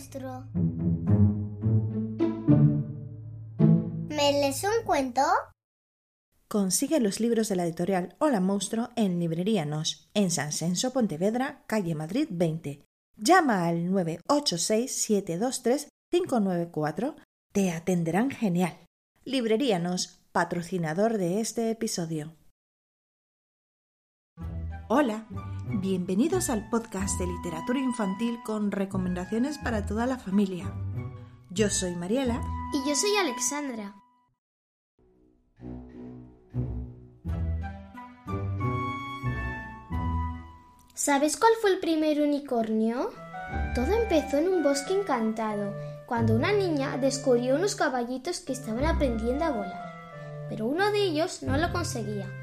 monstruo. ¿Me lees un cuento? Consigue los libros de la editorial Hola Monstruo en Librería Nos, en San Senso, Pontevedra, calle Madrid 20. Llama al 986-723-594. Te atenderán genial. Librería Nos, patrocinador de este episodio. Hola, bienvenidos al podcast de literatura infantil con recomendaciones para toda la familia. Yo soy Mariela. Y yo soy Alexandra. ¿Sabes cuál fue el primer unicornio? Todo empezó en un bosque encantado, cuando una niña descubrió unos caballitos que estaban aprendiendo a volar, pero uno de ellos no lo conseguía.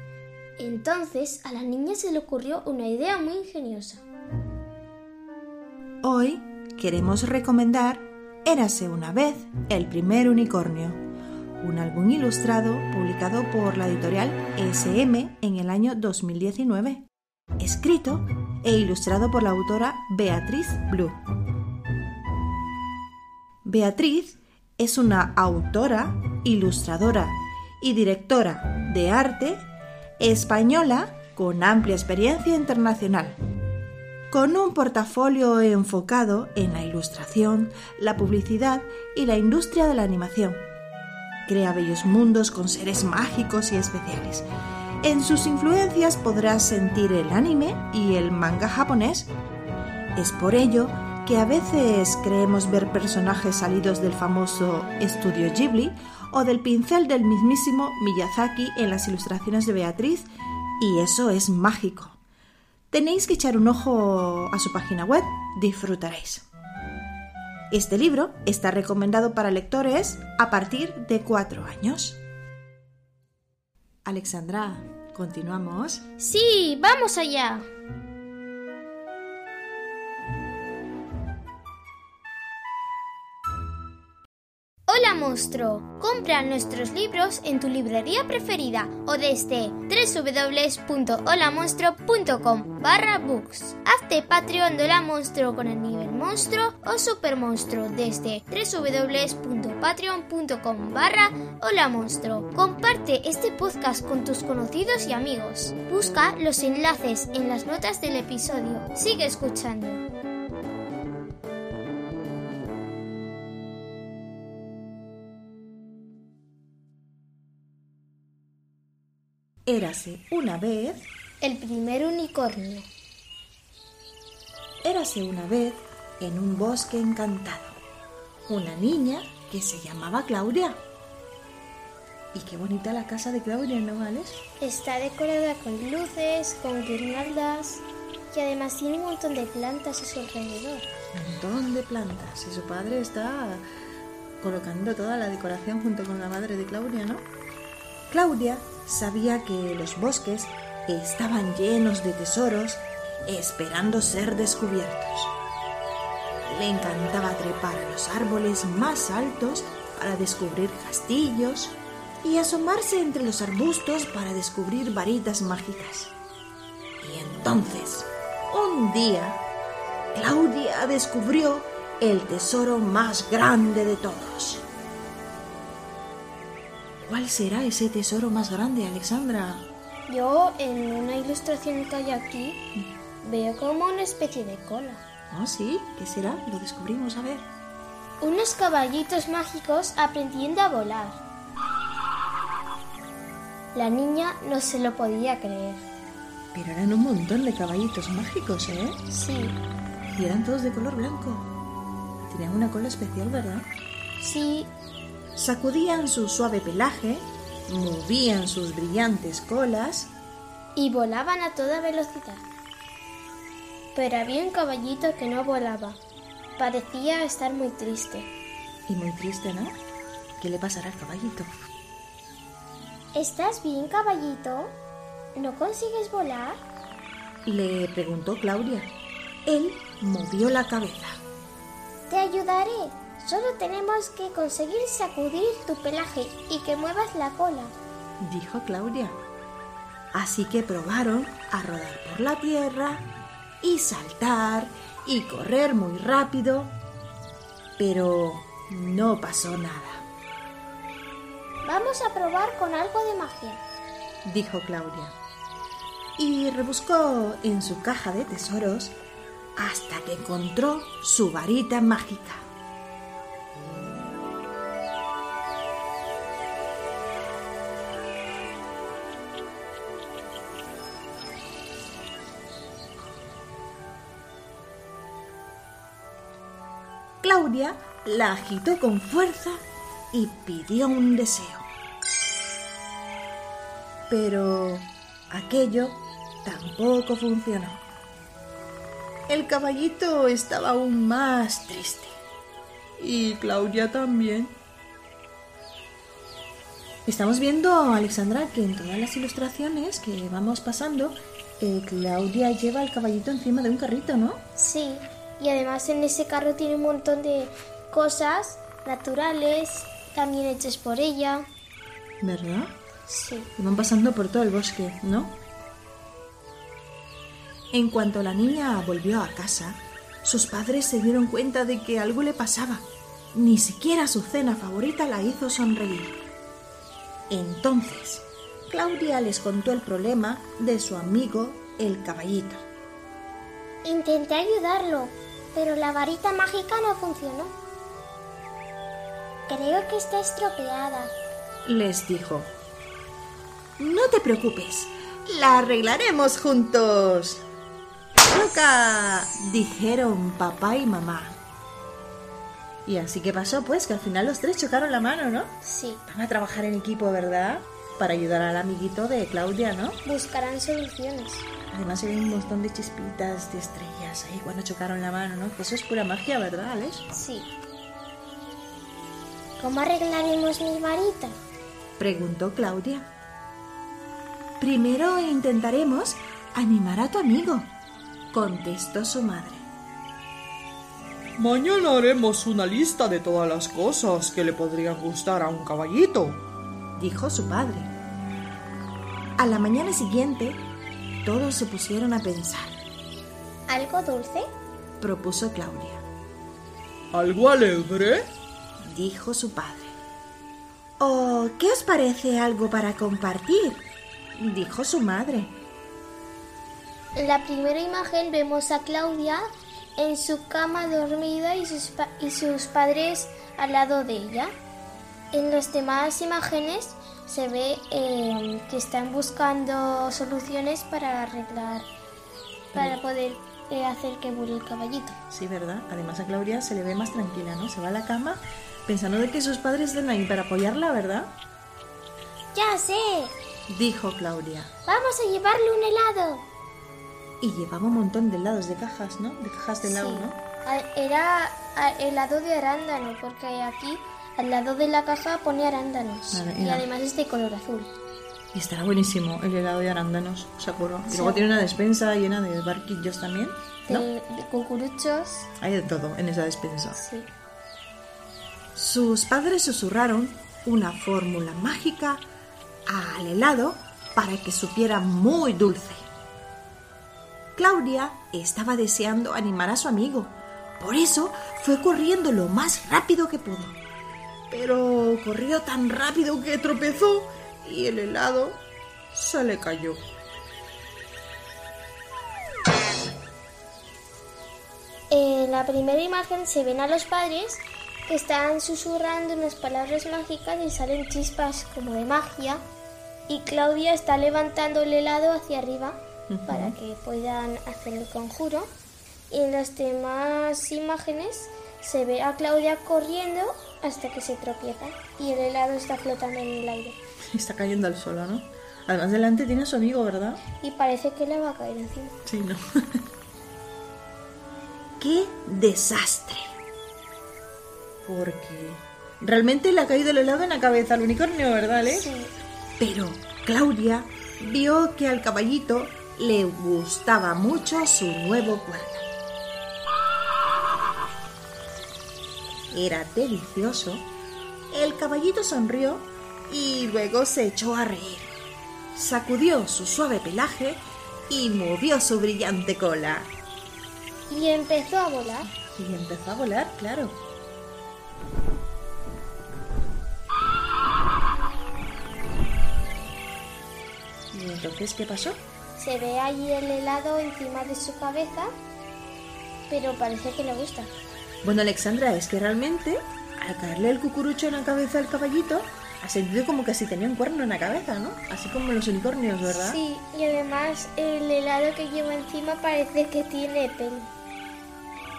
Entonces a la niña se le ocurrió una idea muy ingeniosa. Hoy queremos recomendar Érase una vez el primer unicornio, un álbum ilustrado publicado por la editorial SM en el año 2019, escrito e ilustrado por la autora Beatriz Blue. Beatriz es una autora, ilustradora y directora de arte española con amplia experiencia internacional, con un portafolio enfocado en la ilustración, la publicidad y la industria de la animación. Crea bellos mundos con seres mágicos y especiales. En sus influencias podrás sentir el anime y el manga japonés. Es por ello que a veces creemos ver personajes salidos del famoso estudio Ghibli o del pincel del mismísimo Miyazaki en las ilustraciones de Beatriz, y eso es mágico. Tenéis que echar un ojo a su página web, disfrutaréis. Este libro está recomendado para lectores a partir de cuatro años. Alexandra, ¿continuamos? Sí, vamos allá. Compra nuestros libros en tu librería preferida o desde www.holamonstruo.com barra books. Hazte Patreon de Hola Monstruo con el nivel monstruo o super monstruo desde www.patreon.com barra Hola Monstruo. Comparte este podcast con tus conocidos y amigos. Busca los enlaces en las notas del episodio. Sigue escuchando. Érase una vez. El primer unicornio. Érase una vez en un bosque encantado. Una niña que se llamaba Claudia. Y qué bonita la casa de Claudia, ¿no, Alex? Está decorada con luces, con guirnaldas y además tiene un montón de plantas a su alrededor. Un montón de plantas. Y su padre está colocando toda la decoración junto con la madre de Claudia, ¿no? Claudia sabía que los bosques estaban llenos de tesoros esperando ser descubiertos. Le encantaba trepar a los árboles más altos para descubrir castillos y asomarse entre los arbustos para descubrir varitas mágicas. Y entonces, un día, Claudia descubrió el tesoro más grande de todos. ¿Cuál será ese tesoro más grande, Alexandra? Yo en una ilustración que hay aquí veo como una especie de cola. ¿Ah, sí? ¿Qué será? Lo descubrimos, a ver. Unos caballitos mágicos aprendiendo a volar. La niña no se lo podía creer. Pero eran un montón de caballitos mágicos, ¿eh? Sí, Y eran todos de color blanco. Tenían una cola especial, ¿verdad? sí, Sacudían su suave pelaje, movían sus brillantes colas y volaban a toda velocidad. Pero había un caballito que no volaba. Parecía estar muy triste. y muy triste, ¿no? ¿Qué le pasará al caballito? ¿Estás bien, caballito? ¿No consigues volar? Le preguntó Claudia. Él movió la cabeza. Te ayudaré. Solo tenemos que conseguir sacudir tu pelaje y que muevas la cola. dijo Claudia. Así que probaron a rodar por la tierra y saltar y correr muy rápido. Pero no pasó nada. Vamos a probar con algo de magia, dijo Claudia. Y rebuscó en su caja de tesoros hasta que encontró su varita mágica. Claudia la agitó con fuerza y pidió un deseo. Pero aquello tampoco funcionó. El caballito estaba aún más triste. Y Claudia también. Estamos viendo, Alexandra, que en todas las ilustraciones que vamos pasando, eh, Claudia lleva el caballito encima de un carrito, ¿no? Sí, y además en ese carro tiene un montón de cosas naturales, también hechas por ella. ¿Verdad? Sí. Y van pasando por todo el bosque, ¿no? En cuanto la niña volvió a casa, sus padres se dieron cuenta de que algo le pasaba. Ni siquiera su cena favorita la hizo sonreír. Entonces, Claudia les contó el problema de su amigo el caballito. Intenté ayudarlo, pero la varita mágica no funcionó. Creo que está estropeada. Les dijo. No te preocupes, la arreglaremos juntos. ¡Choca! dijeron papá y mamá. Y así que pasó, pues, que al final los tres chocaron la mano, ¿no? Sí. Van a trabajar en equipo, ¿verdad? Para ayudar al amiguito de Claudia, ¿no? Buscarán soluciones. Además ven un montón de chispitas de estrellas ahí cuando chocaron la mano, ¿no? Eso es pura magia, ¿verdad, Alex? Sí. ¿Cómo arreglaremos mi varita? Preguntó Claudia. Primero intentaremos animar a tu amigo, contestó su madre. Mañana haremos una lista de todas las cosas que le podrían gustar a un caballito, dijo su padre. A la mañana siguiente, todos se pusieron a pensar, ¿Algo dulce? propuso Claudia. ¿Algo alegre? dijo su padre. ¿O qué os parece algo para compartir? dijo su madre. En la primera imagen vemos a Claudia en su cama dormida y sus, pa- y sus padres al lado de ella. En las demás imágenes se ve eh, que están buscando soluciones para arreglar, para poder eh, hacer que vuele el caballito. Sí, ¿verdad? Además a Claudia se le ve más tranquila, ¿no? Se va a la cama pensando de que sus padres estén ahí para apoyarla, ¿verdad? Ya sé. Dijo Claudia. Vamos a llevarle un helado. Y llevaba un montón de helados de cajas, ¿no? De cajas de helado, Sí. ¿no? Ah, Era ah, helado de arándano, porque aquí al lado de la caja pone arándanos. Vale, y era- además es de color azul. Y estará buenísimo el helado de arándanos, seguro. Y Sí. luego tiene una despensa llena de barquillos también, De, ¿no? de cucuruchos. Hay de todo en esa despensa. Sí. Sus padres susurraron una fórmula mágica al helado para que supiera muy dulce. Claudia estaba deseando animar a su amigo, por eso fue corriendo lo más rápido que pudo. Pero corrió tan rápido que tropezó y el helado se le cayó. En la primera imagen se ven a los padres que están susurrando unas palabras mágicas y salen chispas como de magia. Y Claudia está levantando el helado hacia arriba para que puedan hacer el conjuro. Y en las demás imágenes se ve a Claudia corriendo hasta que se tropieza y el helado está flotando en el aire. Está cayendo al suelo, ¿no? Además delante tiene a su amigo, ¿verdad? Y parece que le va a caer encima. Sí, no. ¡Qué desastre! Porque realmente le ha caído el helado en la cabeza al unicornio, ¿verdad, Alex? Sí. Pero Claudia vio que al caballito le gustaba mucho su nuevo cuerpo. era delicioso, el caballito sonrió y luego se echó a reír. Sacudió su suave pelaje y movió su brillante cola. Y empezó a volar. Y empezó a volar, claro. ¿Y entonces qué pasó? Se ve allí el helado encima de su cabeza, pero parece que le gusta. Bueno, Alexandra, es que realmente al caerle el cucurucho en la cabeza al caballito, ha sentido como que si tenía un cuerno en la cabeza, ¿no? Así como los unicornios, ¿verdad? Sí, y además el helado que lleva encima parece que tiene pelo.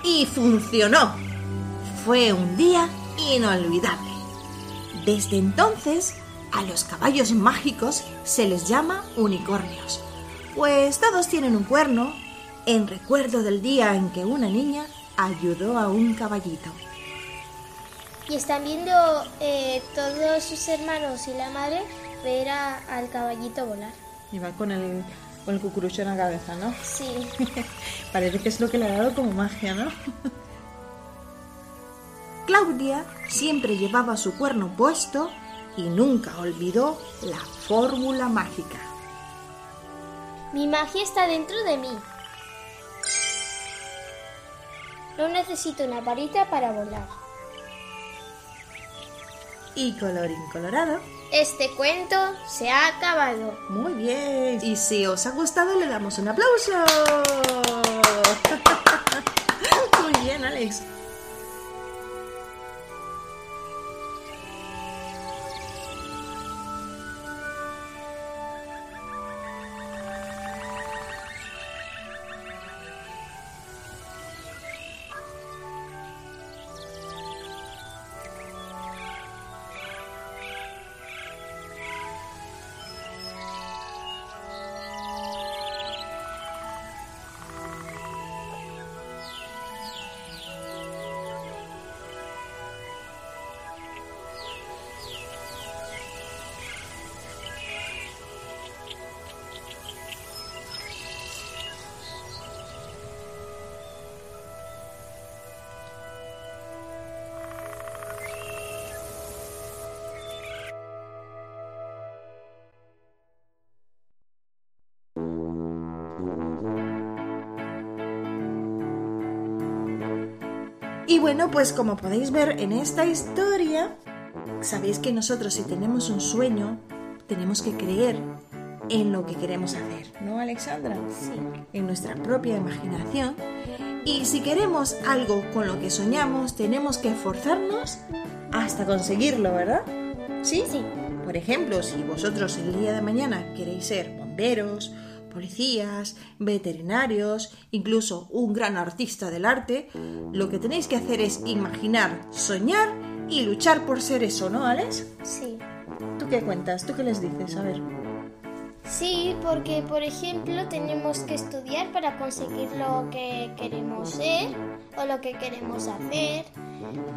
Y funcionó. Fue un día inolvidable. Desde entonces, a los caballos mágicos se les llama unicornios, pues todos tienen un cuerno en recuerdo del día en que una niña ayudó a un caballito. Y están viendo eh, todos sus hermanos y la madre ver a- al caballito volar. Y va con el, con el cucurucho en la cabeza, ¿no? Sí, Parece que es lo que le ha dado como magia, ¿no? Claudia siempre llevaba su cuerno puesto y nunca olvidó la fórmula mágica. mi magia está dentro de mí. No necesito una varita para volar. Y colorín colorado. Este cuento se ha acabado. Muy bien. Y si os ha gustado, le damos un aplauso. Muy bien, Alex. Y bueno, pues como podéis ver en esta historia, sabéis que nosotros si tenemos un sueño, tenemos que creer en lo que queremos hacer, ¿no, Alexandra? Sí. En nuestra propia imaginación. Y si queremos algo con lo que soñamos, tenemos que esforzarnos hasta conseguirlo, ¿verdad? ¿Sí? Sí. Por ejemplo, si vosotros el día de mañana queréis ser bomberos, policías, veterinarios, incluso un gran artista del arte, lo que tenéis que hacer es imaginar, soñar y luchar por ser eso, ¿no, Alex? Sí. ¿Tú qué cuentas? ¿Tú qué les dices? A ver. Sí, porque por ejemplo tenemos que estudiar para conseguir lo que queremos ser o lo que queremos hacer.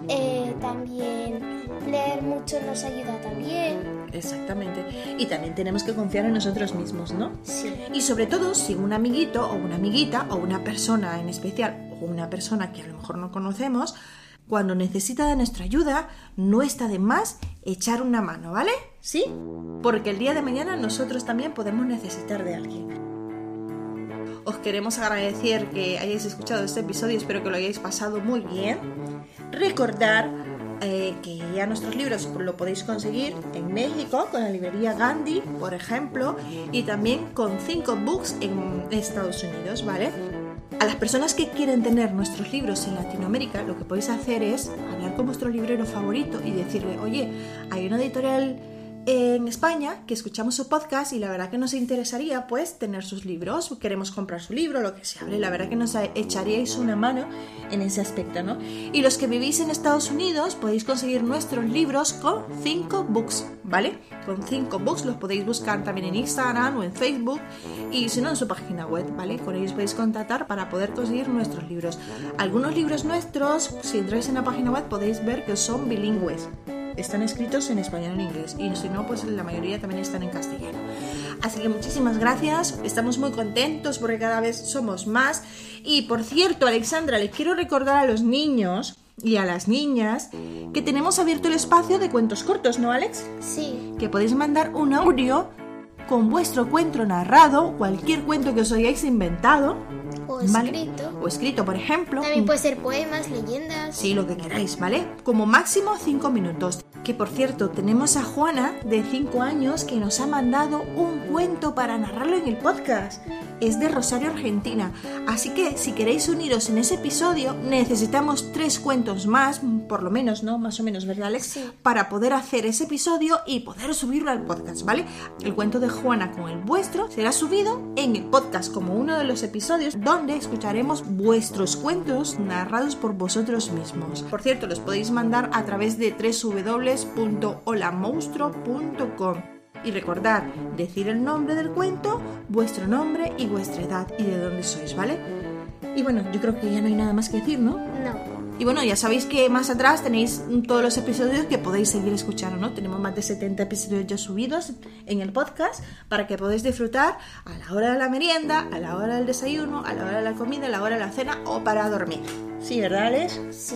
Eh, también leer mucho nos ayuda también. Exactamente. Y también tenemos que confiar en nosotros mismos, ¿no? Sí. Y sobre todo si un amiguito o una amiguita o una persona en especial o una persona que a lo mejor no conocemos, cuando necesita de nuestra ayuda, no está de más echar una mano, ¿vale? ¿Sí? Porque el día de mañana nosotros también podemos necesitar de alguien. Os queremos agradecer que hayáis escuchado este episodio, espero que lo hayáis pasado muy bien. Recordar eh, que ya nuestros libros lo podéis conseguir en México con la librería Gandhi, por ejemplo, y también con 5 books en Estados Unidos, ¿vale? A las personas que quieren tener nuestros libros en Latinoamérica, lo que podéis hacer es hablar con vuestro librero favorito y decirle, oye, hay una editorial en España que escuchamos su podcast y la verdad que nos interesaría pues tener sus libros, queremos comprar su libro, lo que sea, la verdad que nos echaríais una mano en ese aspecto, ¿no? Y los que vivís en Estados Unidos podéis conseguir nuestros libros con 5 books, ¿vale? Con 5 books los podéis buscar también en Instagram o en Facebook y si no en su página web, ¿vale? Con ellos podéis contactar para poder conseguir nuestros libros. Algunos libros nuestros, si entráis en la página web podéis ver que son bilingües están escritos en español y en inglés y si no pues la mayoría también están en castellano así que muchísimas gracias estamos muy contentos porque cada vez somos más y por cierto Alexandra les quiero recordar a los niños y a las niñas que tenemos abierto el espacio de cuentos cortos ¿no Alex? Sí. que podéis mandar un audio con vuestro cuento narrado cualquier cuento que os hayáis inventado O ¿vale? escrito. O escrito, por ejemplo. También puede ser poemas, leyendas. Sí, lo que queráis, ¿vale? Como máximo 5 minutos. Que por cierto, tenemos a Juana de 5 años que nos ha mandado un cuento para narrarlo en el podcast. Es de Rosario, Argentina. Así que si queréis uniros en ese episodio, necesitamos tres cuentos más, por lo menos, ¿no? Más o menos, ¿verdad, Alex? Sí. Para poder hacer ese episodio y poder subirlo al podcast, ¿vale? El cuento de Juana con el vuestro será subido en el podcast como uno de los episodios donde escucharemos vuestros cuentos narrados por vosotros mismos. Por cierto, los podéis mandar a través de www.holamonstro.com. Y recordad, decir el nombre del cuento, vuestro nombre y vuestra edad y de dónde sois, ¿vale? Y bueno, yo creo que ya no hay nada más que decir, ¿no? No. Y bueno, ya sabéis que más atrás tenéis todos los episodios que podéis seguir escuchando, ¿no? Tenemos más de 70 episodios ya subidos en el podcast para que podáis disfrutar a la hora de la merienda, a la hora del desayuno, a la hora de la comida, a la hora de la cena o para dormir. Sí, ¿verdad, Alex? Sí.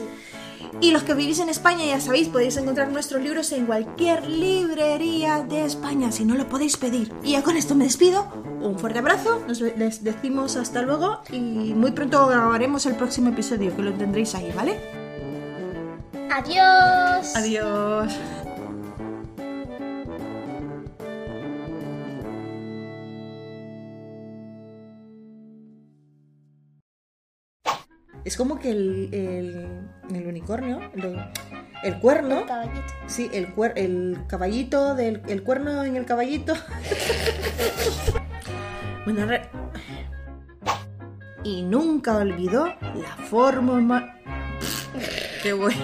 Y los que vivís en España, ya sabéis, podéis encontrar nuestros libros en cualquier librería de España, si no lo podéis pedir. Y ya con esto me despido. Un fuerte abrazo, nos les decimos hasta luego y muy pronto grabaremos el próximo episodio, que lo tendréis ahí, ¿vale? Adiós. Adiós. Es como que el, el, el unicornio, el, el cuerno, Caballito. sí, el, cuer- el caballito del el cuerno en el caballito. bueno, re- y nunca olvidó la forma. ma- Qué bueno.